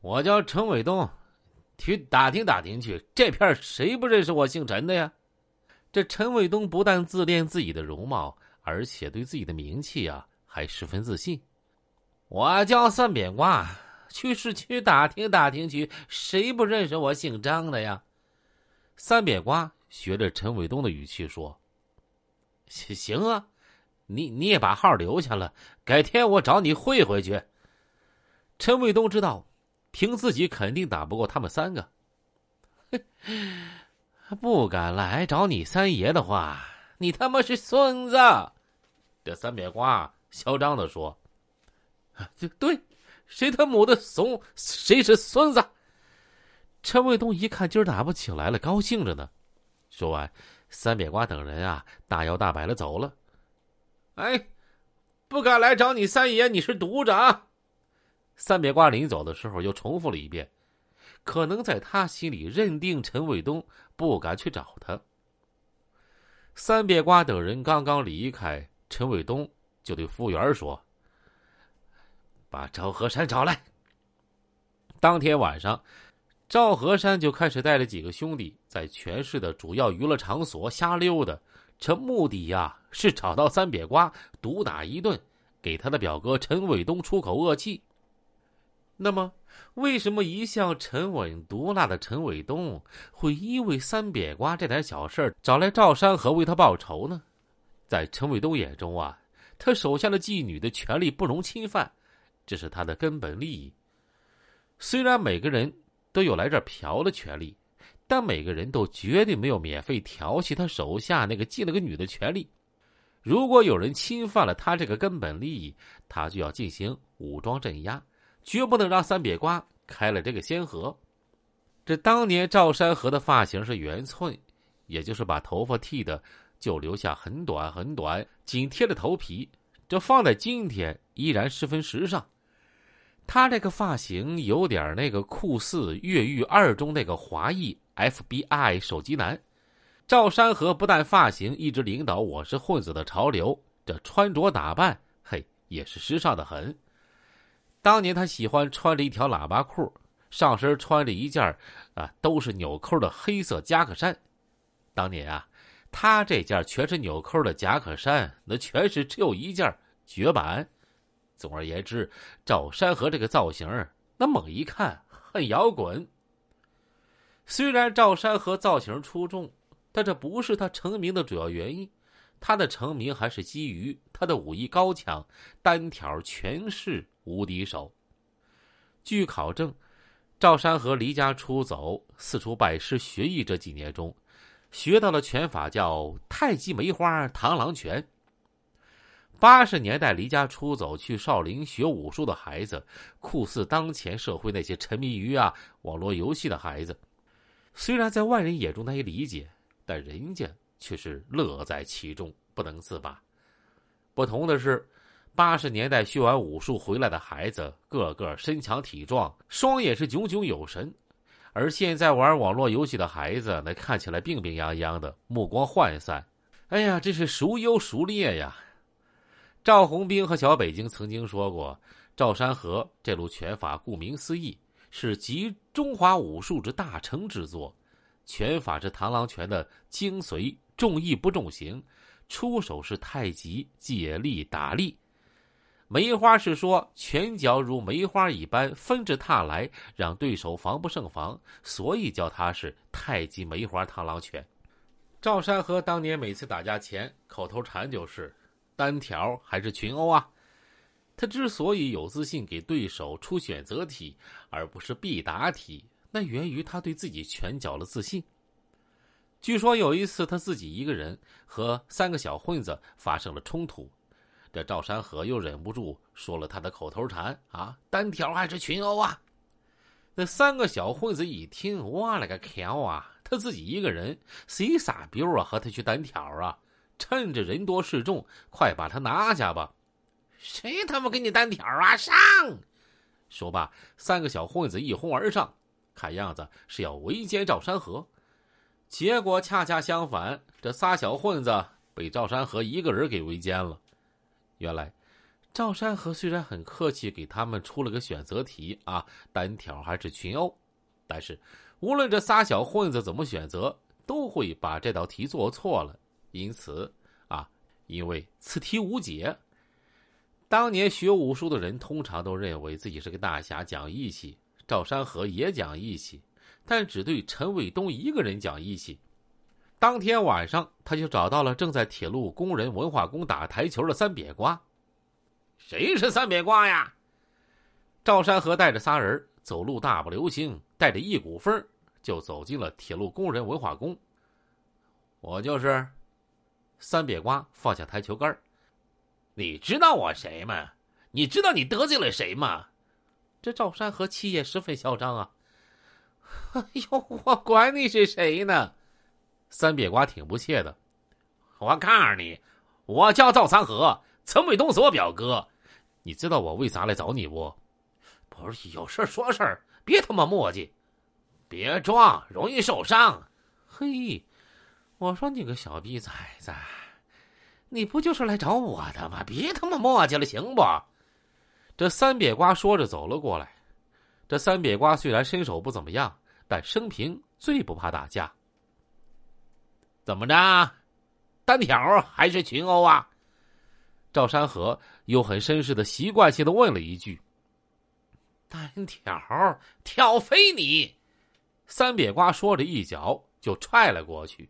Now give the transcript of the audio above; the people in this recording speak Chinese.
我叫陈伟东，去打听打听去，这片谁不认识我姓陈的呀？这陈伟东不但自恋自己的容貌，而且对自己的名气啊还十分自信。我叫三扁瓜，去市区打听打听去，谁不认识我姓张的呀？三扁瓜学着陈伟东的语气说：“行啊，你你也把号留下了，改天我找你会会去。”陈伟东知道，凭自己肯定打不过他们三个。不敢来找你三爷的话，你他妈是孙子！这三扁瓜嚣张的说：“对 对，谁他母的怂，谁是孙子！”陈卫东一看今儿打不起来了，高兴着呢。说完，三扁瓜等人啊，大摇大摆的走了。哎，不敢来找你三爷，你是犊子啊！三扁瓜临走的时候又重复了一遍。可能在他心里认定陈卫东不敢去找他。三扁瓜等人刚刚离开，陈卫东就对服务员说：“把赵和山找来。”当天晚上，赵和山就开始带着几个兄弟在全市的主要娱乐场所瞎溜达，这目的呀是找到三扁瓜毒打一顿，给他的表哥陈伟东出口恶气。那么，为什么一向沉稳毒辣的陈伟东会因为三扁瓜这点小事找来赵山河为他报仇呢？在陈伟东眼中啊，他手下的妓女的权利不容侵犯，这是他的根本利益。虽然每个人都有来这儿嫖的权利，但每个人都绝对没有免费调戏他手下那个进了个女的权利。如果有人侵犯了他这个根本利益，他就要进行武装镇压。绝不能让三瘪瓜开了这个先河。这当年赵山河的发型是圆寸，也就是把头发剃的就留下很短很短，紧贴着头皮。这放在今天依然十分时尚。他这个发型有点那个酷似《越狱二》中那个华裔 FBI 手机男。赵山河不但发型一直领导我是混子的潮流，这穿着打扮嘿也是时尚的很。当年他喜欢穿着一条喇叭裤，上身穿着一件啊都是纽扣的黑色夹克衫。当年啊，他这件全是纽扣的夹克衫，那全是只有一件绝版。总而言之，赵山河这个造型，那猛一看很摇滚。虽然赵山河造型出众，但这不是他成名的主要原因。他的成名还是基于他的武艺高强，单挑全市。无敌手。据考证，赵山河离家出走，四处拜师学艺这几年中，学到了拳法叫太极梅花螳螂拳。八十年代离家出走去少林学武术的孩子，酷似当前社会那些沉迷于啊网络游戏的孩子。虽然在外人眼中难以理解，但人家却是乐在其中，不能自拔。不同的是。八十年代学完武术回来的孩子，个个身强体壮，双眼是炯炯有神；而现在玩网络游戏的孩子，那看起来病病殃殃的，目光涣散。哎呀，这是孰优孰劣呀？赵红兵和小北京曾经说过，赵山河这路拳法，顾名思义，是集中华武术之大成之作。拳法是螳螂拳的精髓，重义不重形，出手是太极借力打力。梅花是说拳脚如梅花一般纷至沓来，让对手防不胜防，所以叫他是太极梅花螳螂拳。赵山河当年每次打架前口头禅就是单挑还是群殴啊？他之所以有自信给对手出选择题而不是必答题，那源于他对自己拳脚的自信。据说有一次他自己一个人和三个小混子发生了冲突。这赵山河又忍不住说了他的口头禅啊，单挑还是群殴啊？那三个小混子一听，我勒个天啊！他自己一个人，谁傻逼啊？和他去单挑啊？趁着人多势众，快把他拿下吧！谁他妈跟你单挑啊？上！说罢，三个小混子一哄而上，看样子是要围歼赵山河。结果恰恰相反，这仨小混子被赵山河一个人给围歼了。原来，赵山河虽然很客气，给他们出了个选择题啊，单挑还是群殴，但是无论这仨小混子怎么选择，都会把这道题做错了。因此啊，因为此题无解。当年学武术的人通常都认为自己是个大侠，讲义气。赵山河也讲义气，但只对陈伟东一个人讲义气。当天晚上，他就找到了正在铁路工人文化宫打台球的三瘪瓜。谁是三瘪瓜呀？赵山河带着仨人走路大步流星，带着一股风就走进了铁路工人文化宫。我就是三瘪瓜，放下台球杆你知道我谁吗？你知道你得罪了谁吗？这赵山河气焰十分嚣张啊！哎呦，我管你是谁呢？三瘪瓜挺不屑的。我告诉你，我叫赵三河，陈伟东是我表哥。你知道我为啥来找你不？不是有事说事儿，别他妈磨叽，别装，容易受伤。嘿，我说你个小逼崽子，你不就是来找我的吗？别他妈磨叽了，行不？这三瘪瓜说着走了过来。这三瘪瓜虽然身手不怎么样，但生平最不怕打架。怎么着，单挑还是群殴啊？赵山河又很绅士的习惯性的问了一句：“单挑，挑飞你！”三扁瓜说着，一脚就踹了过去。